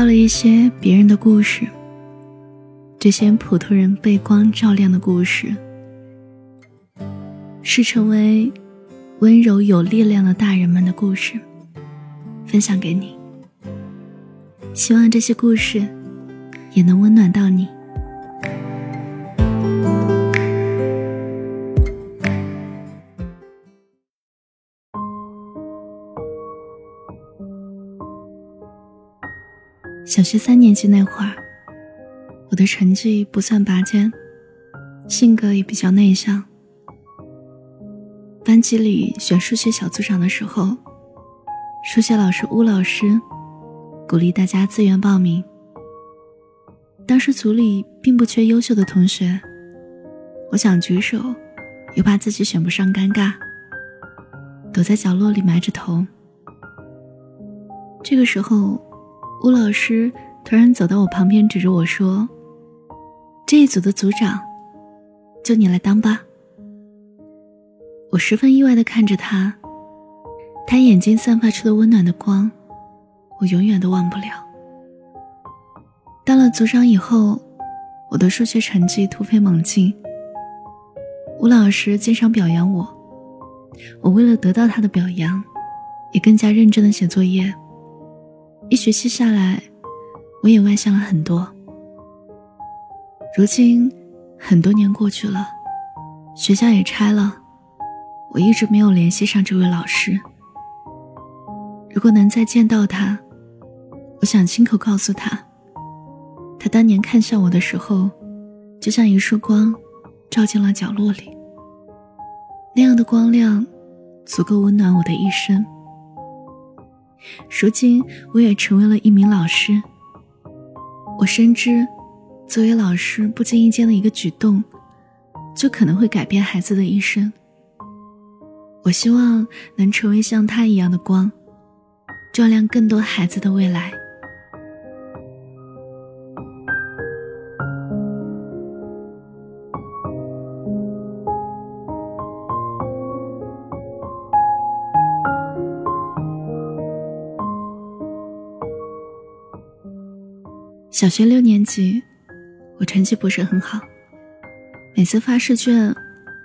到了一些别人的故事，这些普通人被光照亮的故事，是成为温柔有力量的大人们的故事，分享给你。希望这些故事也能温暖到你。小学三年级那会儿，我的成绩不算拔尖，性格也比较内向。班级里选数学小组长的时候，数学老师巫老师鼓励大家自愿报名。当时组里并不缺优秀的同学，我想举手，又怕自己选不上尴尬，躲在角落里埋着头。这个时候。吴老师突然走到我旁边，指着我说：“这一组的组长，就你来当吧。”我十分意外的看着他，他眼睛散发出的温暖的光，我永远都忘不了。当了组长以后，我的数学成绩突飞猛进。吴老师经常表扬我，我为了得到他的表扬，也更加认真的写作业。一学期下来，我也外向了很多。如今很多年过去了，学校也拆了，我一直没有联系上这位老师。如果能再见到他，我想亲口告诉他，他当年看向我的时候，就像一束光，照进了角落里。那样的光亮，足够温暖我的一生。如今我也成为了一名老师。我深知，作为老师不经意间的一个举动，就可能会改变孩子的一生。我希望能成为像他一样的光，照亮更多孩子的未来。小学六年级，我成绩不是很好。每次发试卷，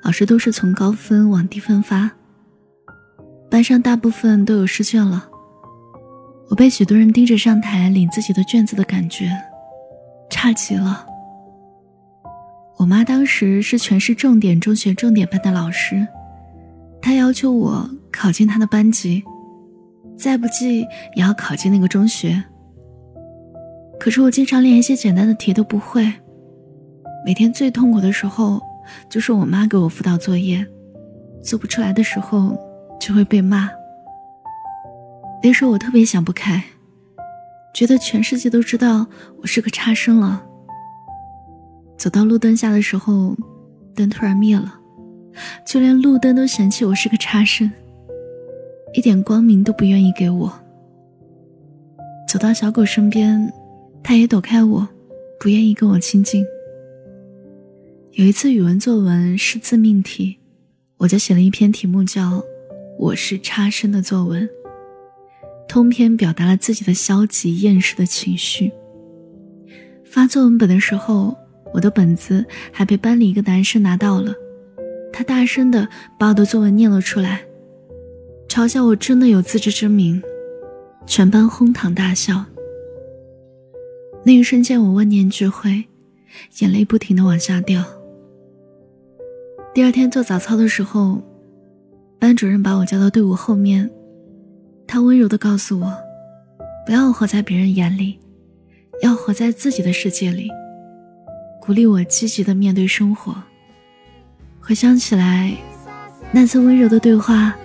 老师都是从高分往低分发。班上大部分都有试卷了，我被许多人盯着上台领自己的卷子的感觉，差极了。我妈当时是全市重点中学重点班的老师，她要求我考进她的班级，再不济也要考进那个中学。可是我经常连一些简单的题都不会，每天最痛苦的时候就是我妈给我辅导作业，做不出来的时候就会被骂。那时候我特别想不开，觉得全世界都知道我是个差生了。走到路灯下的时候，灯突然灭了，就连路灯都嫌弃我是个差生，一点光明都不愿意给我。走到小狗身边。他也躲开我，不愿意跟我亲近。有一次语文作文是自命题，我就写了一篇题目叫《我是差生》的作文，通篇表达了自己的消极厌世的情绪。发作文本的时候，我的本子还被班里一个男生拿到了，他大声的把我的作文念了出来，嘲笑我真的有自知之明，全班哄堂大笑。那一瞬间，我万念俱灰，眼泪不停的往下掉。第二天做早操的时候，班主任把我叫到队伍后面，他温柔的告诉我，不要活在别人眼里，要活在自己的世界里，鼓励我积极的面对生活。回想起来，那次温柔的对话，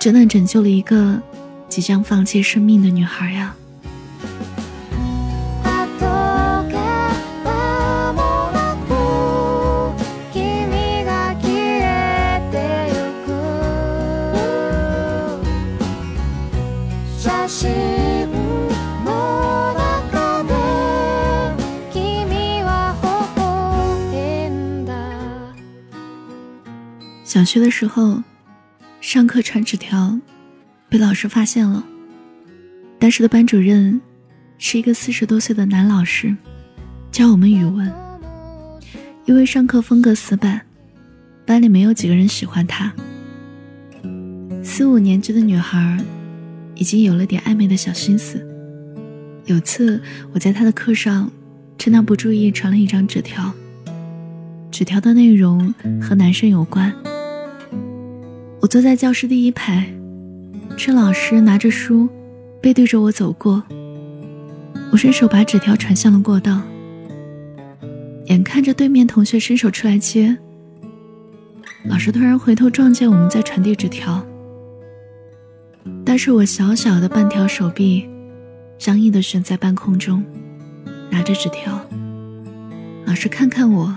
真的拯救了一个即将放弃生命的女孩呀。学的时候，上课传纸条，被老师发现了。当时的班主任是一个四十多岁的男老师，教我们语文。因为上课风格死板，班里没有几个人喜欢他。四五年级的女孩，已经有了点暧昧的小心思。有次我在他的课上，趁他不注意传了一张纸条。纸条的内容和男生有关。我坐在教室第一排，趁老师拿着书，背对着我走过。我伸手把纸条传向了过道，眼看着对面同学伸手出来接，老师突然回头撞见我们在传递纸条，但是我小小的半条手臂，僵硬的悬在半空中，拿着纸条。老师看看我。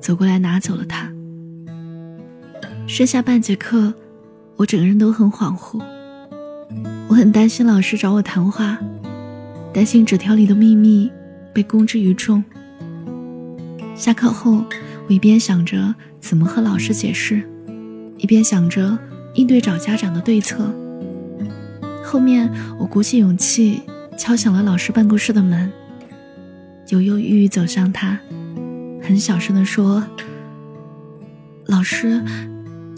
走过来拿走了它。剩下半节课，我整个人都很恍惚。我很担心老师找我谈话，担心纸条里的秘密被公之于众。下课后，我一边想着怎么和老师解释，一边想着应对找家长的对策。后面，我鼓起勇气敲响了老师办公室的门，犹犹豫豫走向他。很小声的说：“老师，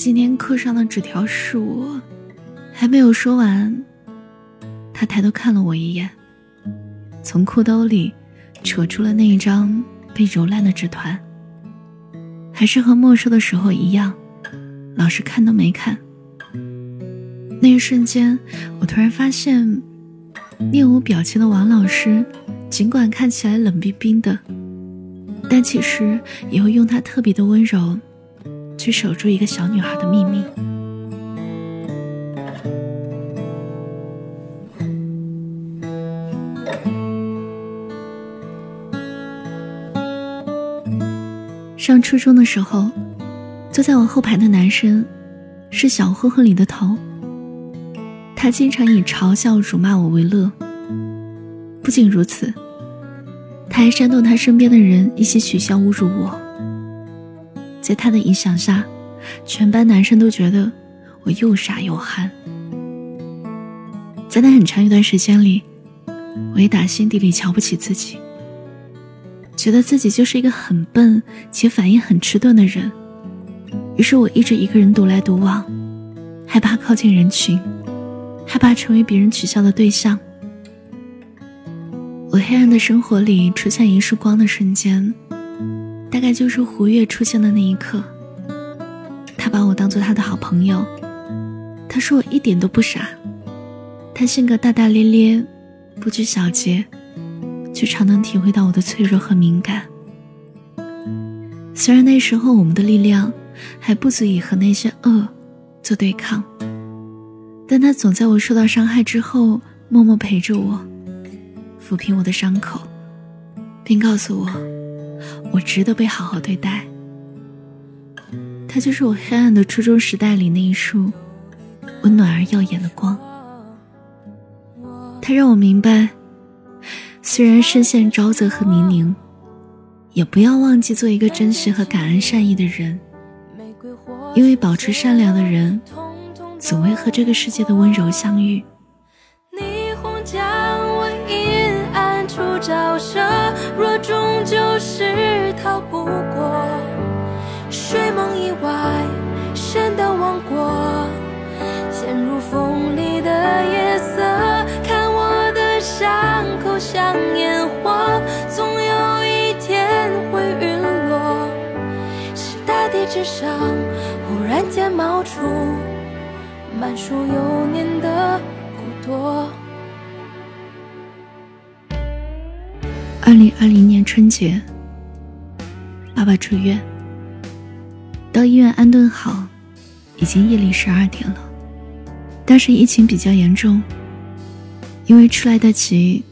今天课上的纸条是我。”还没有说完，他抬头看了我一眼，从裤兜里扯出了那一张被揉烂的纸团。还是和没收的时候一样，老师看都没看。那一瞬间，我突然发现，面无表情的王老师，尽管看起来冷冰冰的。但其实也会用他特别的温柔，去守住一个小女孩的秘密。上初中的时候，坐在我后排的男生是小混混里的头。他经常以嘲笑、辱骂我为乐。不仅如此。他还煽动他身边的人一起取笑侮辱我，在他的影响下，全班男生都觉得我又傻又憨。在那很长一段时间里，我也打心底里瞧不起自己，觉得自己就是一个很笨且反应很迟钝的人。于是我一直一个人独来独往，害怕靠近人群，害怕成为别人取笑的对象。我黑暗的生活里出现一束光的瞬间，大概就是胡月出现的那一刻。他把我当做他的好朋友，他说我一点都不傻，他性格大大咧咧，不拘小节，却常能体会到我的脆弱和敏感。虽然那时候我们的力量还不足以和那些恶做对抗，但他总在我受到伤害之后默默陪着我。抚平我的伤口，并告诉我，我值得被好好对待。他就是我黑暗的初中时代里那一束温暖而耀眼的光。他让我明白，虽然深陷沼泽和泥泞，也不要忘记做一个真实和感恩善意的人，因为保持善良的人，总会和这个世界的温柔相遇。照射，若终究是逃不过睡梦以外神的王国，陷入风里的夜色，看我的伤口像烟火，总有一天会陨落。是大地之上忽然间冒出满树幼年的骨朵。二零二零年春节，爸爸住院，到医院安顿好，已经夜里十二点了。当时疫情比较严重，因为出来得及，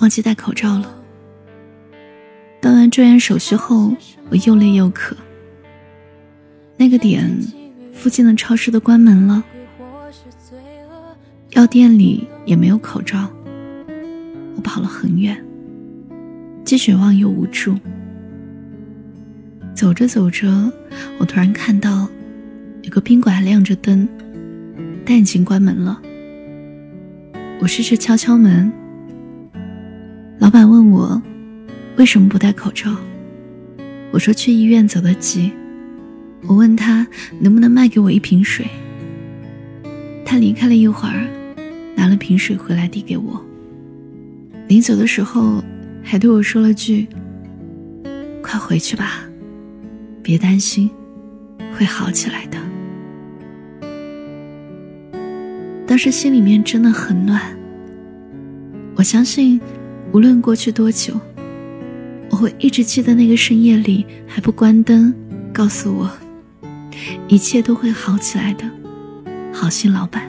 忘记戴口罩了。办完住院手续后，我又累又渴。那个点，附近的超市都关门了，药店里也没有口罩。我跑了很远。既绝望又无助。走着走着，我突然看到有个宾馆还亮着灯，但已经关门了。我试着敲敲门，老板问我为什么不戴口罩，我说去医院走得急。我问他能不能卖给我一瓶水，他离开了一会儿，拿了瓶水回来递给我。临走的时候还对我说了句：“快回去吧，别担心，会好起来的。”当时心里面真的很暖。我相信，无论过去多久，我会一直记得那个深夜里还不关灯，告诉我。一切都会好起来的，好心老板。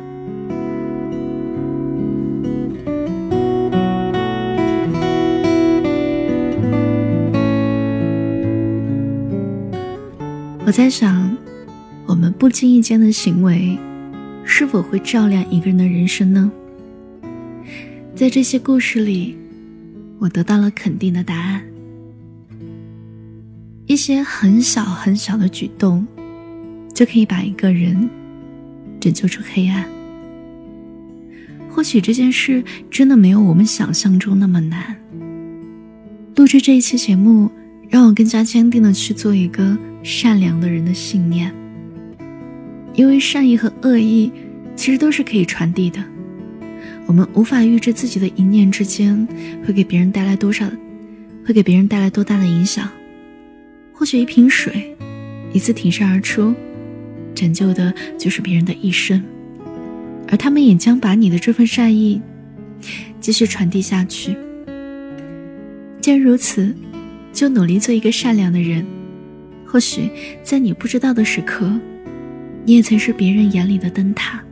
我在想，我们不经意间的行为，是否会照亮一个人的人生呢？在这些故事里，我得到了肯定的答案。一些很小很小的举动。就可以把一个人拯救出黑暗。或许这件事真的没有我们想象中那么难。录制这一期节目，让我更加坚定的去做一个善良的人的信念。因为善意和恶意其实都是可以传递的。我们无法预知自己的一念之间会给别人带来多少，会给别人带来多大的影响。或许一瓶水，一次挺身而出。拯救的就是别人的一生，而他们也将把你的这份善意继续传递下去。既然如此，就努力做一个善良的人。或许在你不知道的时刻，你也曾是别人眼里的灯塔。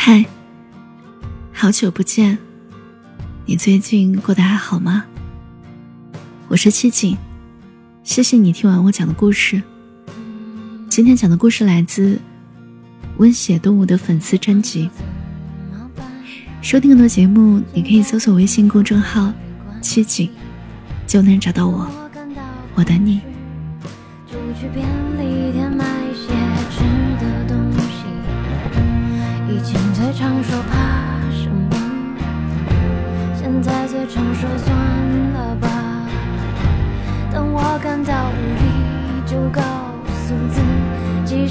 嗨，好久不见，你最近过得还好吗？我是七景，谢谢你听完我讲的故事。今天讲的故事来自温血动物的粉丝专辑。收听更多节目，你可以搜索微信公众号“七景”，就能找到我。我等你。常说怕什么？现在最常说算了吧。等我感到无力，就告诉自己